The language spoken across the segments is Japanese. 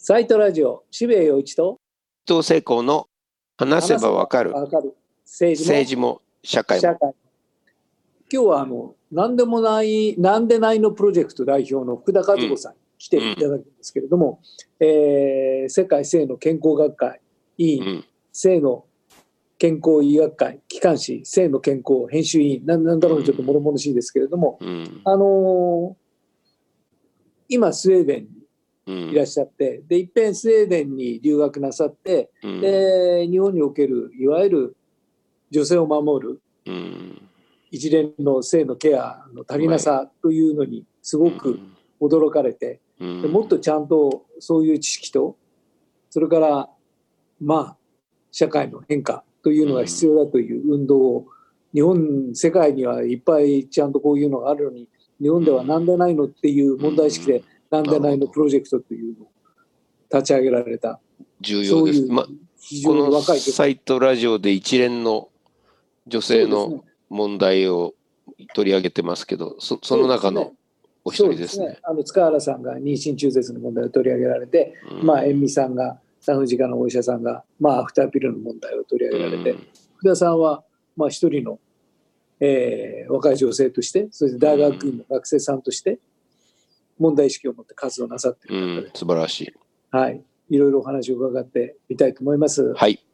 サイトラジオ、渋谷陽一と伊藤聖光の話せばわかる。政治も。政治も社会も。社会。今日はあの何でもない何でないのプロジェクト代表の福田和子さんに来ていただくんですけれども、えー世界性の健康学会委員、うん。性の健康医学会機関誌性の健康編集委員なんなんだろうちょっと物々しいですけれども、うん。あのー今スウェーデンいらっしゃってでいっぺんスウェーデンに留学なさってうん。で日本におけるいわゆる女性を守るうん。一連の性のケアの足りなさというのにすごく驚かれて、うん。でもっとちゃんとそういう知識とそれからまあ社会の変化というのが必要だという運動を日本世界にはいっぱいちゃんとこういうのがあるのに日本ではなんでないのっていう問題意識でなんでないのプロジェクトというのを立ち上げられた。重要です。ま非常このに若いサイトラジオで一連の女性の問題を取り上げてますけど、そその中のお一人ですね。す。あの塚原さんが妊娠中絶の問題を取り上げられて、うん。まあ、塩美さんが産婦人科のお医者さんが、まあ、アフターピルの問題を取り上げられて、うん。福田さんは、まあ、一人の、えー若い女性としてそして大学院の学生さんとして問題意識を持って活動なさっている中で、うん、素晴らしい。はい、いろいろお話を伺ってみたいと思います。はい。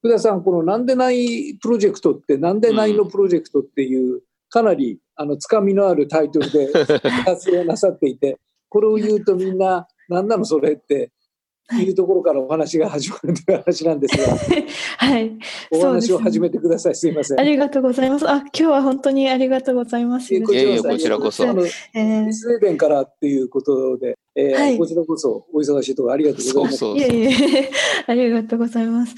福田さんこの「なんでないプロジェクト」って「なんでないのプロジェクト」っていうかなりあのつかみのあるタイトルで 活動なさっていてこれを言うとみんな「何なのそれ」っていうところからお話が始まるという話なんですが はい。お話を始めてくださいすいませんあ。りがとうございます。あ、今日は本当にありがとうございます。えいえいえこちらこそえースウェーデンからっていうことで、えーはいこちらこそお忙しいところありがとうございます。そうそういえいえ、ありがとうございます。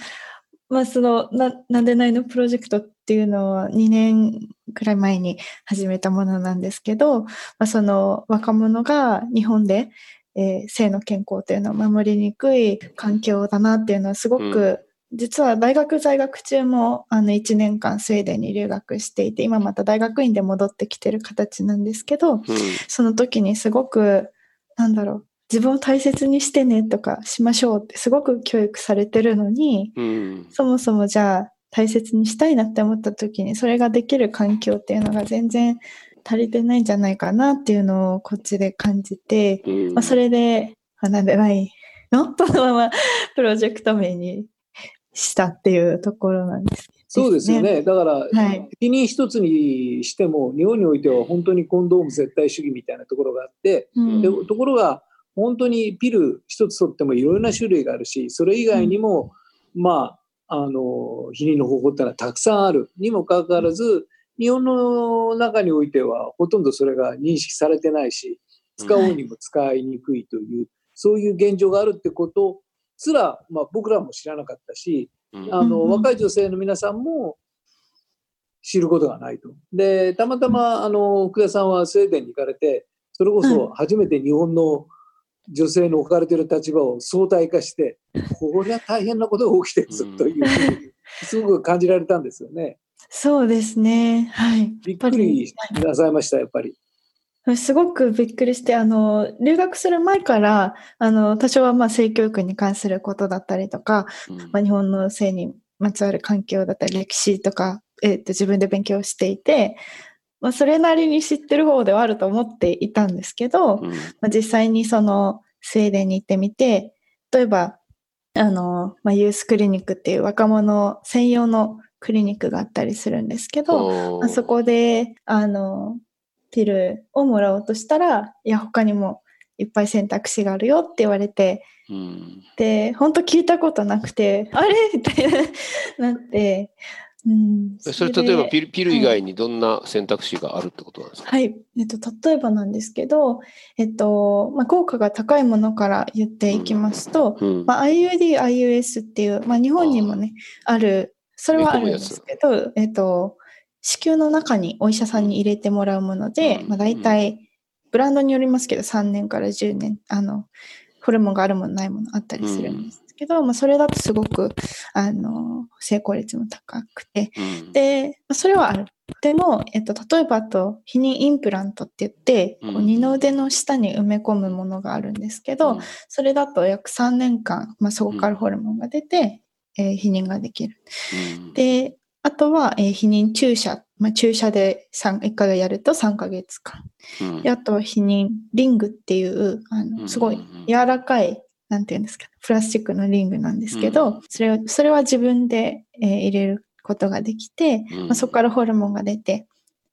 まあ、その、な、なんでないのプロジェクトっていうのは2年くらい前に始めたものなんですけど、まあ、その若者が日本で、えー性の健康というのを守りにくい環境だなっていうのはすごく、実は大学在学中もあの1年間スウェーデンに留学していて、今また大学院で戻ってきてる形なんですけど、うん。その時にすごく、なんだろう、自分を大切にしてねとかしましょうってすごく教育されてるのに、うん。そもそもじゃあ大切にしたいなって思った時にそれができる環境っていうのが全然足りてないんじゃないかなっていうのをこっちで感じて、うん。まあ、それで学んでないのこのまま プロジェクト名にしたっていうところなんです。そうですよね。だから、はい。責任一つにしても、日本においては本当にコンドーム絶対主義みたいなところがあって、うん。でところが、本当にピル一つ取ってもいろいろな種類があるし、それ以外にも、まあ、あの、避妊の方法ってのはたくさんある。にもかかわらず、日本の中においてはほとんどそれが認識されてないし、使おうにも使いにくいという、そういう現状があるってことすら、まあ、僕らも知らなかったし、うんあの若い女性の皆さんも知ることがないと。でたまたまあの福田さんはスウェーデンに行かれてそれこそ初めて日本の女性の置かれている立場を相対化してこれは大変なことが起きてるぞというふうにすごく感じられたんですよね。そうですね。はい。びっくりなさいましたやっぱり。すごくびっくりして、あの、留学する前から、あの、多少はまあ性教育に関することだったりとか、まあ、日本の性にまつわる環境だったり、歴史とか、えっと自分で勉強していて、まあ、それなりに知ってる方ではあると思っていたんですけど、うんまあ、実際にそのスウェーデンに行ってみて、例えば、あの、まあ、ユースクリニックっていう若者専用のクリニックがあったりするんですけど、あそこで、あの、ピルをもらおうとしたら、いや、他にもいっぱい選択肢があるよって言われて、うん。で、本当聞いたことなくて、あれ？みたいな、なって、うん。それ例えばルピルピル以外にどんな選択肢があるってことなんですか、はい。えっと、例えばなんですけど、えっと、まあ、効果が高いものから言っていきますと、うん。まあ、IUD、IUS っていう、まあ、日本にもね、ある、それはあるんですけど、えっと、子宮の中にお医者さんに入れてもらうもので、うん。まあ、大体、ブランドによりますけど、3年から10年、あの、ホルモンがあるものないものあったりするんですけど、まあ、それだとすごく、あの、成功率も高くて、うん。で、まあそれはある。でも、えっと、例えばあと、避妊インプラントって言って、こううん。二の腕の下に埋め込むものがあるんですけど、うん。それだと約3年間、まあ、そこからホルモンが出て、えー避妊ができる。うん。で、あとは、えー避妊注射。まあ、注射で3 1回やると3ヶ月間。うん。であとは避妊リングっていう、あうん。の、すごい柔らかい、なんていうんですか、プラスチックのリングなんですけど、うそれを、それは自分で、えー入れることができて、うん。まあ、そこからホルモンが出て、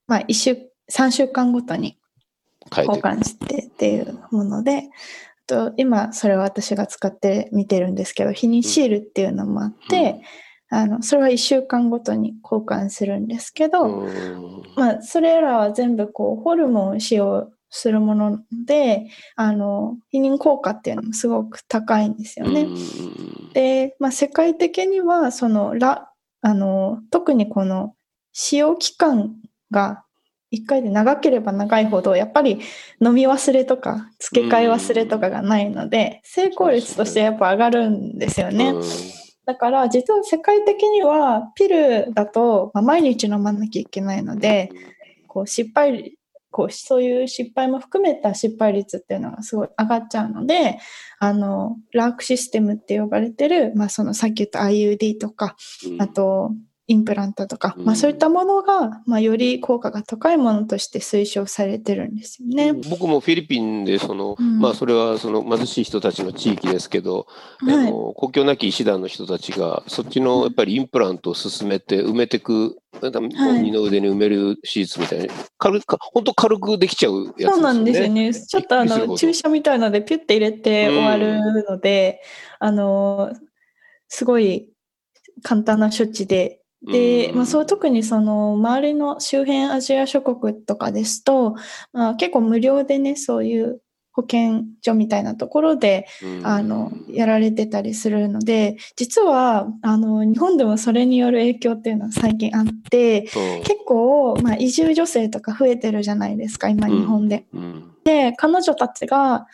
まあ、一週、3週間ごとに交換してっていうもので、あと今それは私が使って見てるんですけど、避妊シールっていうのもあって、あの、それは1週間ごとに交換するんですけど、うん。まあ、それらは全部こう、ホルモンを使用するもので、あの、避妊効果っていうのもすごく高いんですよね。うん。で、まあ、世界的には、その、ら、あの、特にこの、使用期間が1回で長ければ長いほど、やっぱり飲み忘れとか、付け替え忘れとかがないので、成功率としてやっぱ上がるんですよね。うん。だから、実は世界的には、ピルだと、まあ、毎日飲まなきゃいけないので、こう失敗こうそういう失敗も含めた失敗率っていうのがすごい上がっちゃうのであのラークシステムって呼ばれてる、まあ、そのさっき言った IUD とかうん。あとインプラントとか、うんまあ、そういったものが、まあ、より効果が高いものとして推奨されてるんですよね。僕もフィリピンでその、うんまあそれはその貧しい人たちの地域ですけど、あはい、の国境なき医師団の人たちがそっちのやっぱりインプラントを進めて埋めてく、はい二の腕に埋める手術みたいに軽く本当軽くできちゃうやつですよね。そうなんですよね。ちょっとあの注射みたいのでピュッて入れて終わるので、あのすごい簡単な処置で。で、うん。まあ、そう特にその周りの周辺アジア諸国とかですと、まあ、結構無料でねそういう保健所みたいなところでうんあのやられてたりするので実はあの日本でもそれによる影響っていうのは最近あってう。ん結構、まあ、移住女性とか増えてるじゃないですか今日本で。うん。で彼女たちが、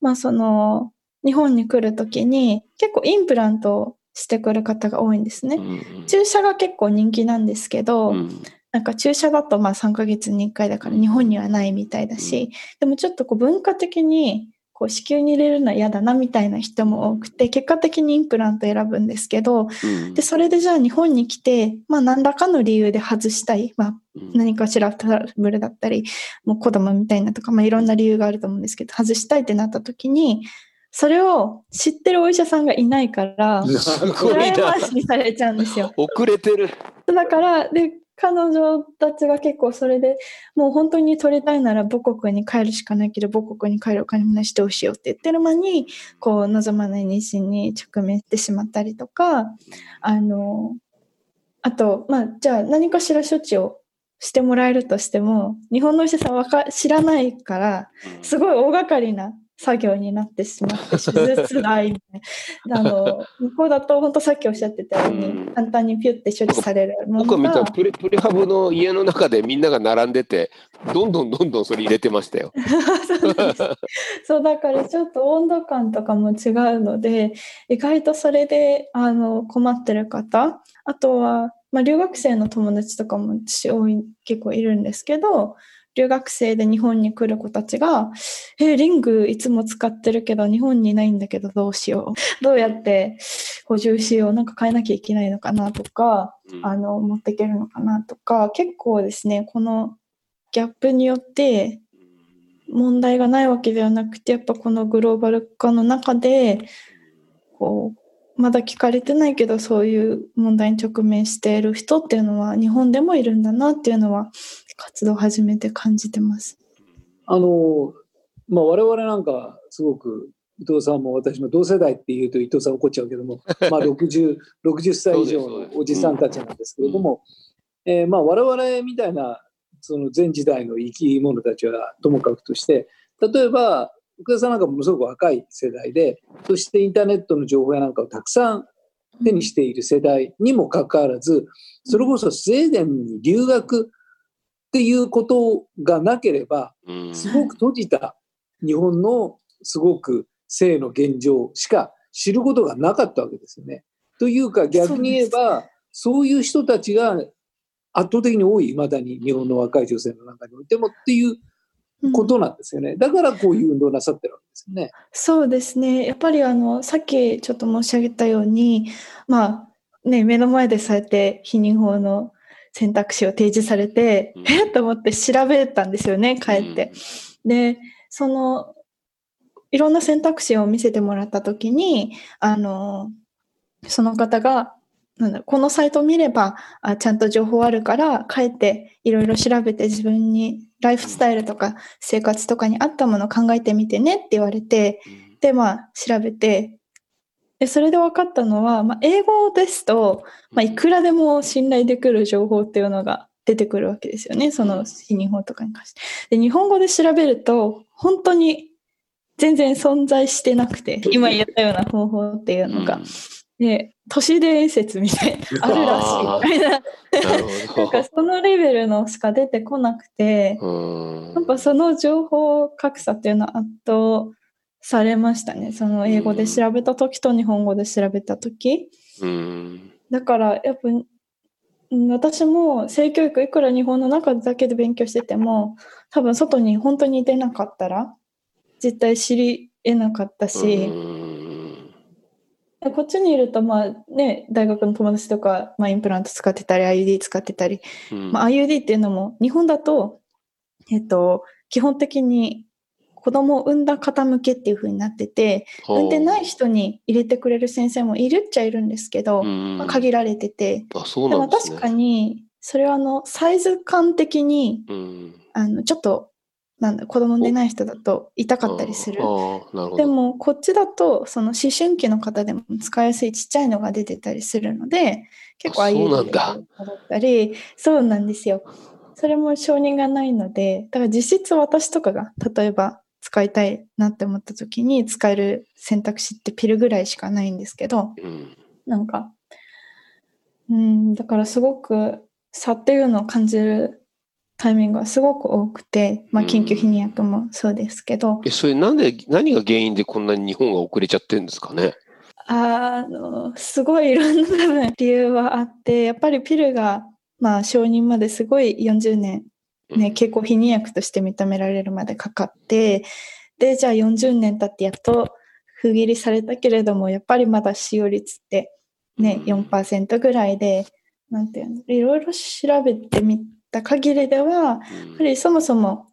まあ、その日本に来る時に結構インプラントをしてくる方が多いんですね。うん注射が結構人気なんですけど、うん。なんか注射だとまあ3ヶ月に1回だから日本にはないみたいだし、でもちょっとこう文化的にこう子宮に入れるのは嫌だなみたいな人も多くて結果的にインプラント選ぶんですけどうん。でそれでじゃあ日本に来て、まあ、何らかの理由で外したい、まあ、うん。何かしらトラブルだったりもう子供みたいなとか、まあ、いろんな理由があると思うんですけど外したいってなった時にそれを知ってるお医者さんがいないからすごい羨なましにされちゃうんですよ。遅れてる。だから、で、彼女たちが結構それでもう本当に取りたいなら母国に帰るしかないけど母国に帰るお金もないしどうしようって言ってる間にこう望まない妊娠に直面してしまったりとかあのあとまあじゃあ何かしら処置をしてもらえるとしても日本のお医者さんはわか知らないからすごい大掛かりな作業になってしまって手術代みたいなあの 向こうだと本当さっきおっしゃってたようにうん簡単にピュッて処置されるも僕は見のがたプレプレハブの家の中でみんなが並んでてどんどんどんどんそれ入れてましたよ。そうだからちょっと温度感とかも違うので意外とそれであの困ってる方あとは、まあ、留学生の友達とかも私多い結構いるんですけど留学生で日本に来る子たちが「えリングいつも使ってるけど日本にないんだけどどうしよう どうやって補充しよう？なんか変えなきゃいけないのかな」とかあの持っていけるのかなとか結構ですねこのギャップによって問題がないわけではなくてやっぱこのグローバル化の中でこうまだ聞かれてないけどそういう問題に直面している人っていうのは日本でもいるんだなっていうのは活動を始めて感じてます。あの、まあ、我々なんかすごく伊藤さんも私も同世代っていうと伊藤さん怒っちゃうけども、まあ60、60歳以上のおじさんたちなんですけれども、えーまあ我々みたいなその前時代の生き物たちはともかくとして例えば福田さんなんかものすごく若い世代でそしてインターネットの情報やなんかをたくさん手にしている世代にもかかわらずそれこそスウェーデンに留学っていうことがなければうんすごく閉じた日本のすごく性の現状しか知ることがなかったわけですよね。というか逆に言えばそういう人たちが圧倒的に多い、いまだに日本の若い女性の中においてもっていうことなんですよね。だからこういう運動なさってるわけですよね。そうですね。やっぱりあの、さっきちょっと申し上げたように、まあ、ね、目の前でそうやって避妊法の選択肢を提示されて、うん。え？っと思って調べたんですよね、帰って。で、その、いろんな選択肢を見せてもらったときに、あの、その方が、なんだこのサイトを見ればあちゃんと情報あるから帰っていろいろ調べて自分にライフスタイルとか生活とかに合ったものを考えてみてねって言われてうん。でまあ調べてでそれで分かったのは、まあ、英語ですと、まあ、いくらでも信頼できる情報っていうのが出てくるわけですよね。その避妊法とかに関して。で日本語で調べると本当に全然存在してなくて今言ったような方法っていうのが。で都市伝説みたいなあるらしいみたいな。な んほかそのレベルのしか出てこなくてやっぱその情報格差っていうのは圧倒されましたね。その英語で調べた時と日本語で調べた時。うん。だからやっぱうん私も性教育いくら日本の中だけで勉強してても多分外に本当に出なかったら絶対知り得なかったし、うん。こっちにいるとまあね大学の友達とか、まあ、インプラント使ってたり IUD 使ってたり。うん。まあ、IUD っていうのも日本だと、えっと、基本的に子供を産んだ方向けっていう風になってて産んでない人に入れてくれる先生もいるっちゃいるんですけど、うんまあ、限られてて。あそうでなんですね。も確かにそれはあのサイズ感的にうんあのちょっとなんだ子供産んでない人だと痛かったりする。でど。もこっちだとその思春期の方でも使いやすいちっちゃいのが出てたりするので結構ああいうあそうなんだ。だったりそうなんですよ。それも承認がないのでだから実質私とかが例えば使いたいなって思った時に使える選択肢ってピルぐらいしかないんですけどうんなんかうんだからすごく差っていうのを感じるタイミングがすごく多くて、まあ、緊急避妊薬もそうですけど、えそれなんで何が原因でこんなに日本が遅れちゃってるんですかね？あのすごいいろんな理由はあってやっぱりピルが、まあ、承認まですごい40年、ね、経口避妊薬として認められるまでかかってでじゃあ40年経ってやっと封切りされたけれどもやっぱりまだ使用率って、ね、うん。4%ぐらいでなんていうのいろいろ調べてみた限りではやっぱりそもそも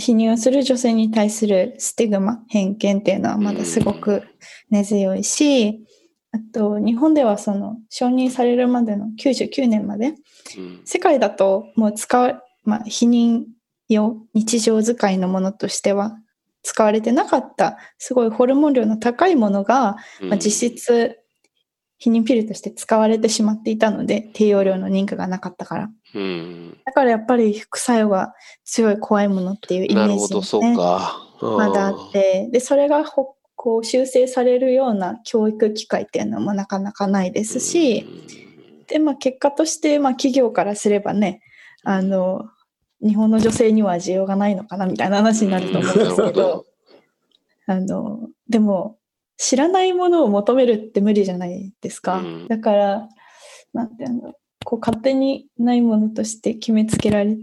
避妊をする女性に対するスティグマ偏見っていうのはまだすごく根強いし、あと日本ではその承認されるまでの99年までうん。世界だともう使う、まあ、避妊用日常使いのものとしては使われてなかったすごいホルモン量の高いものが、まあ、実質避妊ピルとして使われてしまっていたので低用量の認可がなかったから。うん。だからやっぱり副作用が強い怖いものっていうイメージなるほど、そうねか。まだあって。でそれがほこう修正されるような教育機会っていうのもなかなかないですし、でまあ、結果として、まあ、企業からすればねあの日本の女性には需要がないのかなみたいな話になると思うんですけど。あのでも知らないものを求めるって無理じゃないですか、うん。だからなんていうのこう勝手にないものとして決めつけられ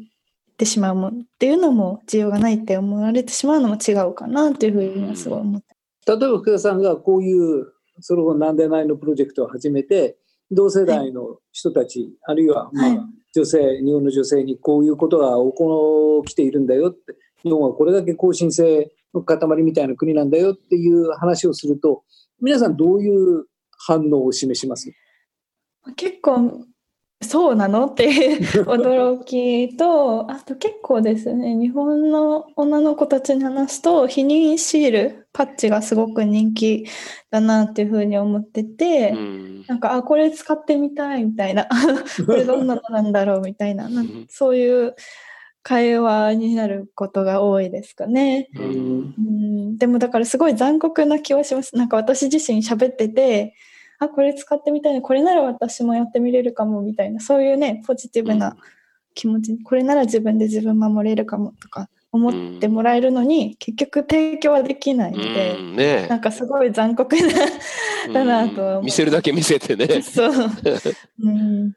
てしまうものっていうのも需要がないって思われてしまうのも違うかなっていうふうにはすごい思って。例えば福田さんがこういうその後なんでないのプロジェクトを始めて同世代の人たち、あるいはまあ、はい。女性日本の女性にこういうことが起きているんだよ。って日本はこれだけ更新性の塊みたいな国なんだよっていう話をすると皆さんどういう反応を示します？結構そうなの？っていう 驚きとあと結構ですね日本の女の子たちに話すと避妊シールパッチがすごく人気だなっていうふうに思ってて、うん。なんかあこれ使ってみたいみたいな これどんなのなんだろうみたいなそういう会話になることが多いですかね。うん。でもだからすごい残酷な気はします。なんか私自身喋ってて、あ、これ使ってみたいな、これなら私もやってみれるかもみたいな、そういうね、ポジティブな気持ち、これなら自分で自分守れるかもとか思ってもらえるのに、結局提供はできないので、うんねなんかすごい残酷な、だなとうう。ん見せるだけ見せてね。そう。うん、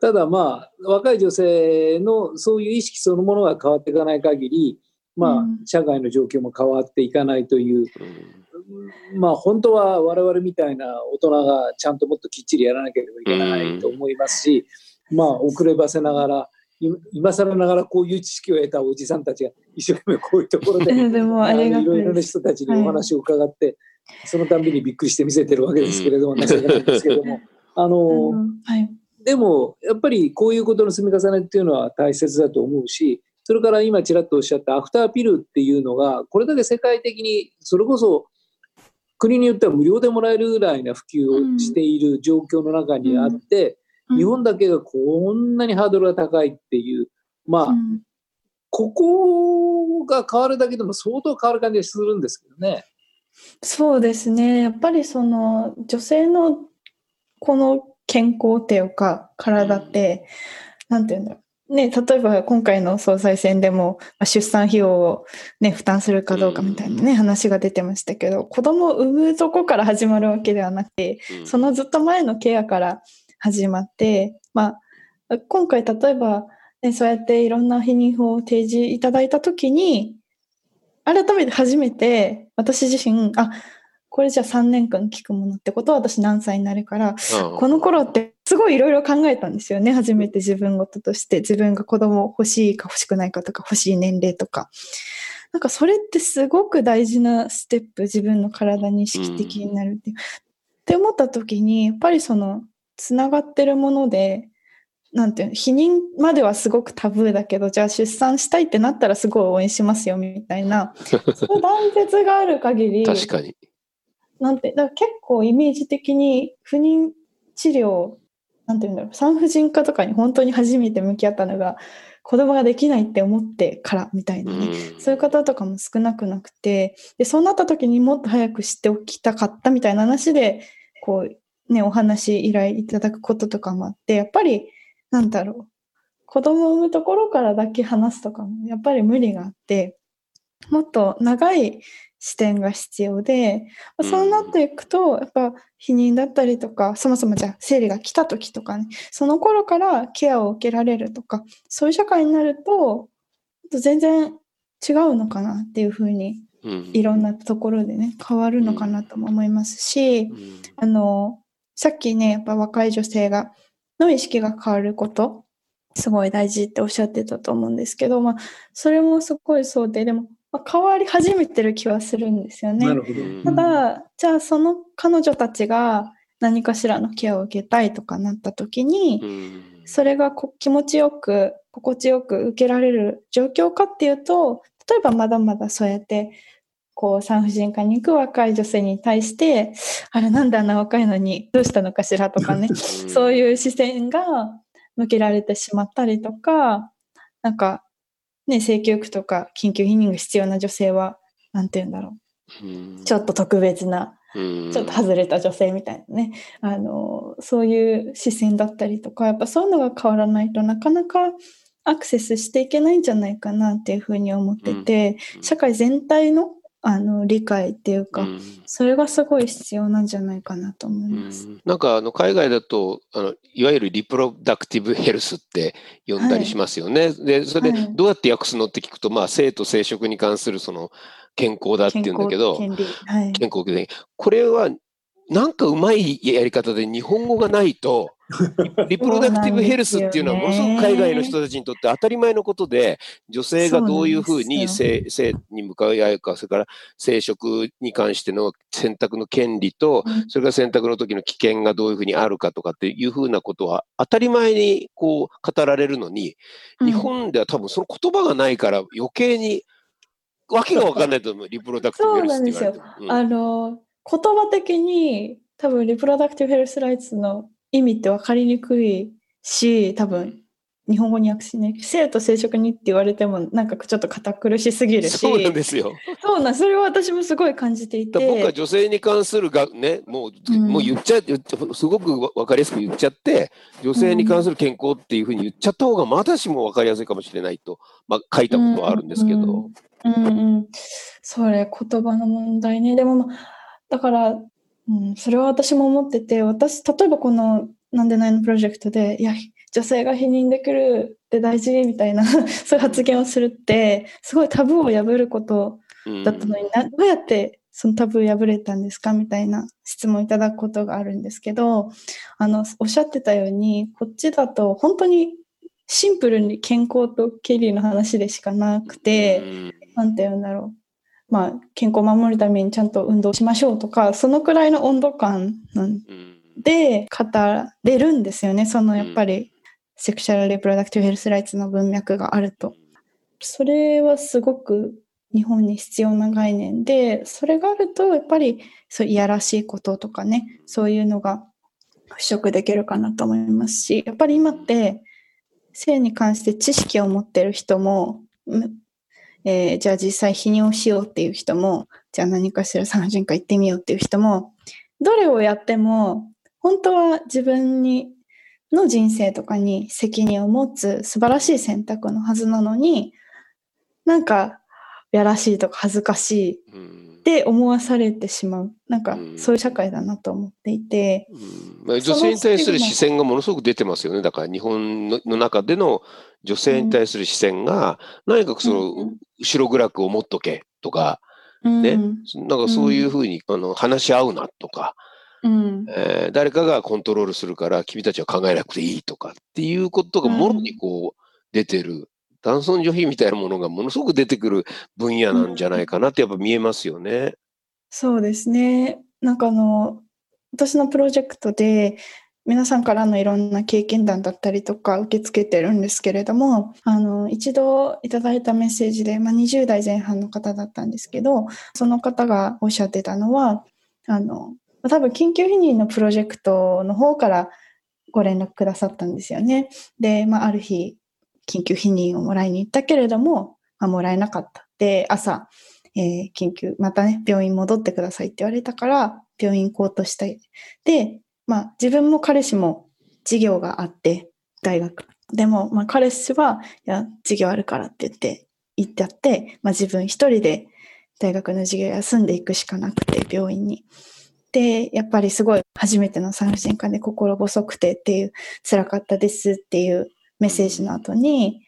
ただまあ若い女性のそういう意識そのものが変わっていかない限りまあ、うん。社会の状況も変わっていかないというまあ本当は我々みたいな大人がちゃんともっときっちりやらなければいけないと思いますし、まあ遅ればせながらい今更ながらこういう知識を得たおじさんたちが一生懸命こういうところで でもありがたいいろいろな。人たちにお話を伺って、そのたんびにびっくりして見せてるわけですけれども、情けないんですけれども。あの、うん。はい。でもやっぱりこういうことの積み重ねっていうのは大切だと思うしそれから今ちらっとおっしゃったアフターピルっていうのがこれだけ世界的にそれこそ国によっては無料でもらえるぐらいな普及をしている状況の中にあって、うん日本だけがこんなにハードルが高いっていうまあ、うんここが変わるだけでも相当変わる感じがするんですけどね。そうですね。やっぱりその女性のこの健康っていうか体って、なんていうんだろう。ね、例えば今回の総裁選でもまあ出産費用を、ね、負担するかどうかみたいなね、話が出てましたけど子供を産むとこから始まるわけではなくてうん。そのずっと前のケアから始まって、まあ、今回例えば、ね、そうやっていろんな避妊法を提示いただいたときに改めて初めて私自身あこれじゃあ3年間聞くものってことは私何歳になるからこの頃ってすごいいろいろ考えたんですよね初めて自分事として。自分が子供欲しいか欲しくないかとか欲しい年齢とか。なんかそれってすごく大事なステップ自分の体に意識的になるっていう、って思った時にやっぱりそのつながってるものでなんていうの避妊まではすごくタブーだけどじゃあ出産したいってなったらすごい応援しますよみたいな。そ断絶がある限り 確かに。なんて、だから結構イメージ的に不妊治療、なんていうんだろう、産婦人科とかに本当に初めて向き合ったのが、子供ができないって思ってからみたいなね、うん。そういう方とかも少なくなくて、で、そうなった時にもっと早く知っておきたかったみたいな話で、こう、ね、お話依頼いただくこととかもあって、やっぱり、なんだろう、子供を産むところからだけ話すとかも、やっぱり無理があって、もっと長い視点が必要で、まあそうなっていくと、やっぱ避妊だったりとか、そもそもじゃあ生理が来た時とかね、その頃からケアを受けられるとか、そういう社会になると、全然違うのかなっていうふうに、うん。いろんなところでね、変わるのかなとも思いますし、うん。あの、さっきね、やっぱ若い女性が、の意識が変わること、すごい大事っておっしゃってたと思うんですけど、まあ、それもすごいそうで、でも、まあ、変わり始めてる気はするんですよね。なるほど。うんただ、じゃあその彼女たちが何かしらのケアを受けたいとかなった時に、うんそれがこ気持ちよく、心地よく受けられる状況かっていうと、例えばまだまだそうやって、こう産婦人科に行く若い女性に対して、あれなんであんな若いのにどうしたのかしらとかね、そういう視線が向けられてしまったりとか、なんか、ね、性教育とか緊急避妊が必要な女性は、なんて言うんだろう。ちょっと特別なうん。ちょっと外れた女性みたいなね、あの、そういう視線だったりとか、やっぱそういうのが変わらないとなかなかアクセスしていけないんじゃないかなっていうふうに思ってて、うん。社会全体のあの理解っていうか、うんそれがすごい必要なんじゃないかなと思います。うんなんかあの海外だとあのいわゆるリプロダクティブヘルスって呼んだりしますよね。でそれではいどうやって訳すのって聞くと、まあ、性と生殖に関するその健康だっていうんだけど健康権利。はい。健康でこれはなんかうまいやり方で日本語がないと リプロダクティブヘルスっていうのはものすごく海外の人たちにとって当たり前のことで女性がどういうふうに性性に向かい合うかそれから生殖に関しての選択の権利とうん。それから選択の時の危険がどういうふうにあるかとかっていうふうなことは当たり前にこう語られるのにうん。日本では多分その言葉がないから余計にわけが分かんないと思うリプロダクティブヘルスって言われても。うん。あの、言葉的に多分リプロダクティブヘルスライツの意味って分かりにくいし、多分日本語に訳しない。性と生殖にって言われてもなんかちょっと堅苦しすぎるし。そうなんですよ。そうなん、それは私もすごい感じていだから僕はて。女性に関するがね、もう、うんもう言っちゃすごくわ分かりやすく言っちゃって、女性に関する健康っていうふうに言っちゃった方がまだしも分かりやすいかもしれないと、まあ、書いたことはあるんですけど。うんうん。それ言葉の問題ね。でもまあ、だから、うん、それは私も思ってて、私、例えばこのなんでないのプロジェクトで、いや、女性が否認できるって大事みたいな そういう発言をするってすごいタブーを破ることだったのにな、どうやってそのタブー破れたんですかみたいな質問をいただくことがあるんですけどあのおっしゃってたようにこっちだと本当にシンプルに健康と経理の話でしかなくて、なんて言うんだろう。まあ、健康を守るためにちゃんと運動しましょうとか、そのくらいの温度感で語れるんですよね。そのやっぱり、セクシャル・リプロダクティブ・ヘルス・ライツの文脈があると。それはすごく日本に必要な概念で、それがあると、やっぱりそういやらしいこととかね、そういうのが払拭できるかなと思いますし、やっぱり今って、性に関して知識を持ってる人も、えー、じゃあ実際泌尿しようっていう人も、じゃあ何かしら産婦人科行ってみようっていう人も、どれをやっても、本当は自分にの人生とかに責任を持つ素晴らしい選択のはずなのに、なんか、やらしいとか恥ずかしいって思わされてしまう。なんか、そういう社会だなと思っていて。まあ、女性に対する視線がものすごく出てますよね。だから日本の中での女性に対する視線が、何かその、後ろ暗く思っとけとか、ね、なんかそういうふうに、あの話し合うなとか、うん。えー、誰かがコントロールするから君たちは考えなくていいとかっていうことがもろにこう出てる男尊女卑みたいなものがものすごく出てくる分野なんじゃないかなってやっぱ見えますよね。そうですね。なんかあの、私のプロジェクトで、皆さんからのいろんな経験談だったりとか受け付けてるんですけれども、あの、一度いただいたメッセージで、まあ、20代前半の方だったんですけど、その方がおっしゃってたのは、あの、多分緊急避妊のプロジェクトの方からご連絡くださったんですよね。で、まあ、ある日、緊急避妊をもらいに行ったけれども、まあ、もらえなかった。で、朝、えー、緊急、またね、病院戻ってくださいって言われたから、病院行こうとしたい。で、まあ、自分も彼氏も授業があって、大学。でも、まあ、彼氏は、いや、授業あるからって言って、行ってやって、まあ、自分一人で大学の授業休んでいくしかなくて、病院に。で、やっぱりすごい初めての産婦人科で心細くてっていう、辛かったですっていうメッセージの後に、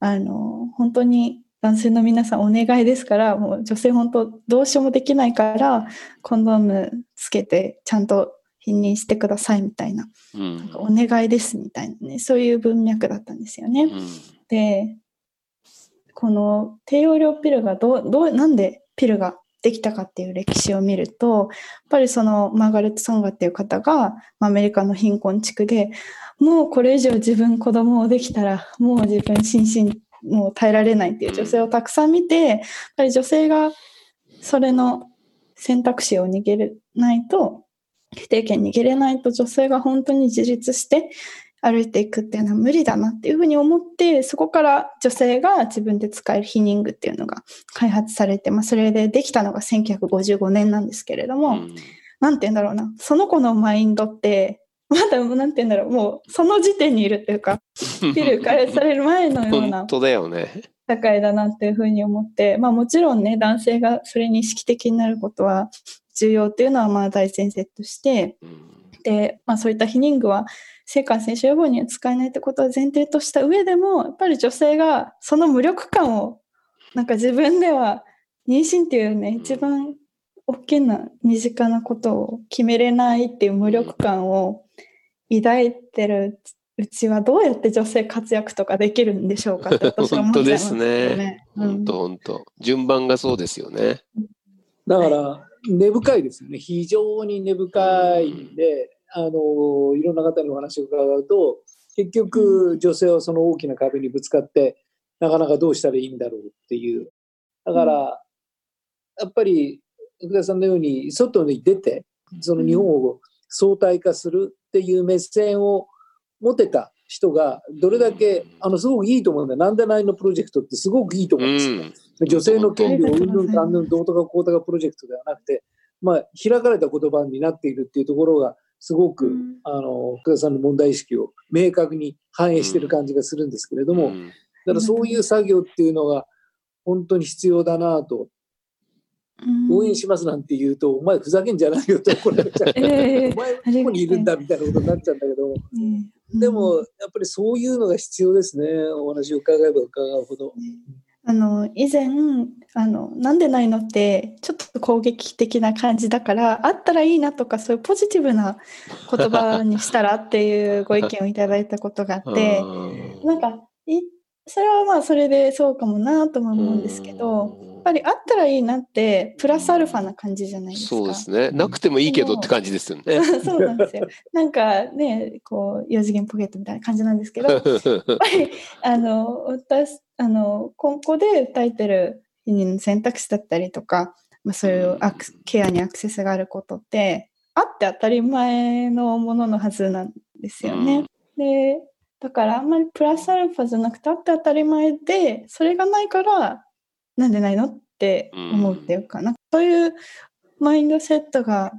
あの、本当に男性の皆さんお願いですから、もう女性本当どうしようもできないから、コンドームつけてちゃんと否認してくださいみたいな、うん、なんかお願いですみたいなね、そういう文脈だったんですよね。うん、で、この低用量ピルがどう、どう、なんでピルができたかっていう歴史を見ると、やっぱりそのマーガレット・ソンガっていう方がアメリカの貧困地区でもうこれ以上自分子供をできたらもう自分心身もう耐えられないっていう女性をたくさん見て、やっぱり女性がそれの選択肢を逃げれないと、否定権逃げれないと女性が本当に自立して歩いていくっていうのは無理だなっていうふうに思って、そこから女性が自分で使える避妊具っていうのが開発されて、まあそれでできたのが1955年なんですけれども、うん、なんて言うんだろうな、その子のマインドって、まだ、なんて言うんだろう、もう、その時点にいるっていうか、ピル開発される前のような。本当だよね。社会だなっていうふうに思って、まあもちろんね、男性がそれに意識的になることは重要っていうのはまあ大前提として、で、まあそういった避妊具は性感染症予防には使えないってことを前提とした上でも、やっぱり女性がその無力感を、なんか自分では妊娠っていうね、一番大きな身近なことを決めれないっていう無力感を抱いてるうちはどうやって女性活躍とかできるんでしょうかって 私は思っちゃいますね。本当本当順番がそうですよね。だから根深いですよね。非常に根深いんで、あのいろんな方にお話を伺うと結局女性はその大きな壁にぶつかってなかなかどうしたらいいんだろうっていう。だから、やっぱり福田さんのように外に出てその日本を相対化するっていう目線を持てた人がどれだけあのすごくいいと思うんだなんでないのプロジェクトってすごくいいと思うんですよ。うん、女性の権利をうんぬんかんぬんどうとかこうとかプロジェクトではなくて、まあ、開かれた言葉になっているっていうところがすごく、うん、あの福田さんの問題意識を明確に反映してる感じがするんですけれども、うん、だからそういう作業っていうのが本当に必要だなと応援しますなんて言うと、お前ふざけんじゃないよって怒られちゃう。えー、お前ここにいるんだみたいなことになっちゃうんだけど、でも、やっぱりそういうのが必要ですね。お話を伺えば伺うほど。あの以前あの「なんでないの?」ってちょっと攻撃的な感じだからあったらいいなとかそういうポジティブな言葉にしたらっていうご意見をいただいたことがあってなんかいそれはまあそれでそうかもなとも思うんですけどやっぱりあったらいいなってプラスアルファな感じじゃないですか。そうですねなくてもいいけどって感じですよね。そうなんですよ。なんかねこう4次元ポケットみたいな感じなんですけどやっぱりあの私あのここで訴えてる選択肢だったりとか、まあ、そういうアクケアにアクセスがあることってあって当たり前のもののはずなんですよね。でだからあんまりプラスアルファじゃなくてあって当たり前でそれがないからなんでないのって思うっていうか、な。そういうマインドセットが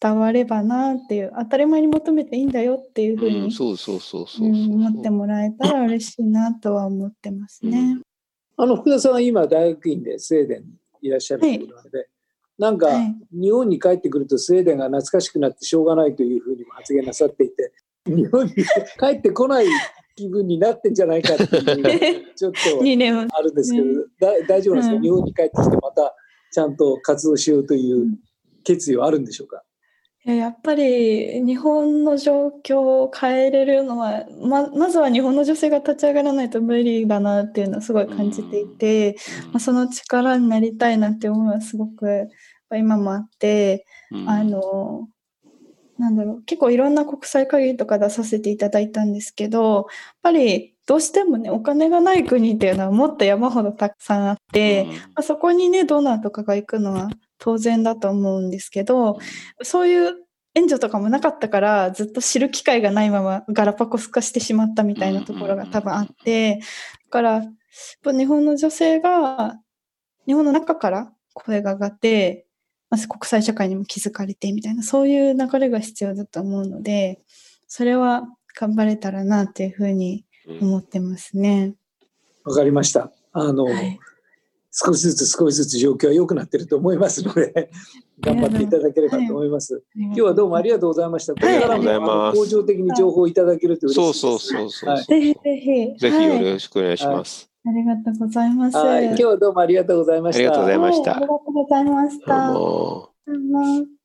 伝わればなっていう当たり前に求めていいんだよっていうふうにそうそうそうそう思ってもらえたら嬉しいなとは思ってますね。あの福田さんは今大学院でスウェーデンにいらっしゃるということで、はい、なんか、日本に帰ってくるとスウェーデンが懐かしくなってしょうがないというふうにも発言なさっていて日本に。帰ってこない気分になってんじゃないかっていうちょっと あるんですけど、だ大丈夫なんですか、うん、日本に帰ってきてまたちゃんと活動しようという決意はあるんでしょうか、やっぱり日本の状況を変えれるのはままずは日本の女性が立ち上がらないと無理だなっていうのはすごい感じていて、まあ、その力になりたいなって思いはすごく今もあって、あのなんだろう結構いろんな国際会議とか出させていただいたんですけどやっぱりどうしてもねお金がない国っていうのはもっと山ほどたくさんあって、まあ、そこにねドナーとかが行くのは当然だと思うんですけどそういう援助とかもなかったからずっと知る機会がないままガラパゴス化してしまったみたいなところが多分あってだから日本の女性が日本の中から声が上がってまず国際社会にも気づかれてみたいなそういう流れが必要だと思うのでそれは頑張れたらなっていうふうに思ってますね。わ、かりました。あの、はい少しずつ少しずつ状況は良くなってると思いますので 頑張っていただければと思います。はい、今日はどうもありがとうございました。これからも向上的に情報をいただけると嬉しいです、そうそうそうそう。ぜひぜひ。ぜひよろしくお願いします。ありがとうございます。今日はどうもありがとうございました。ありがとうございました。ありがとうございました。どうも。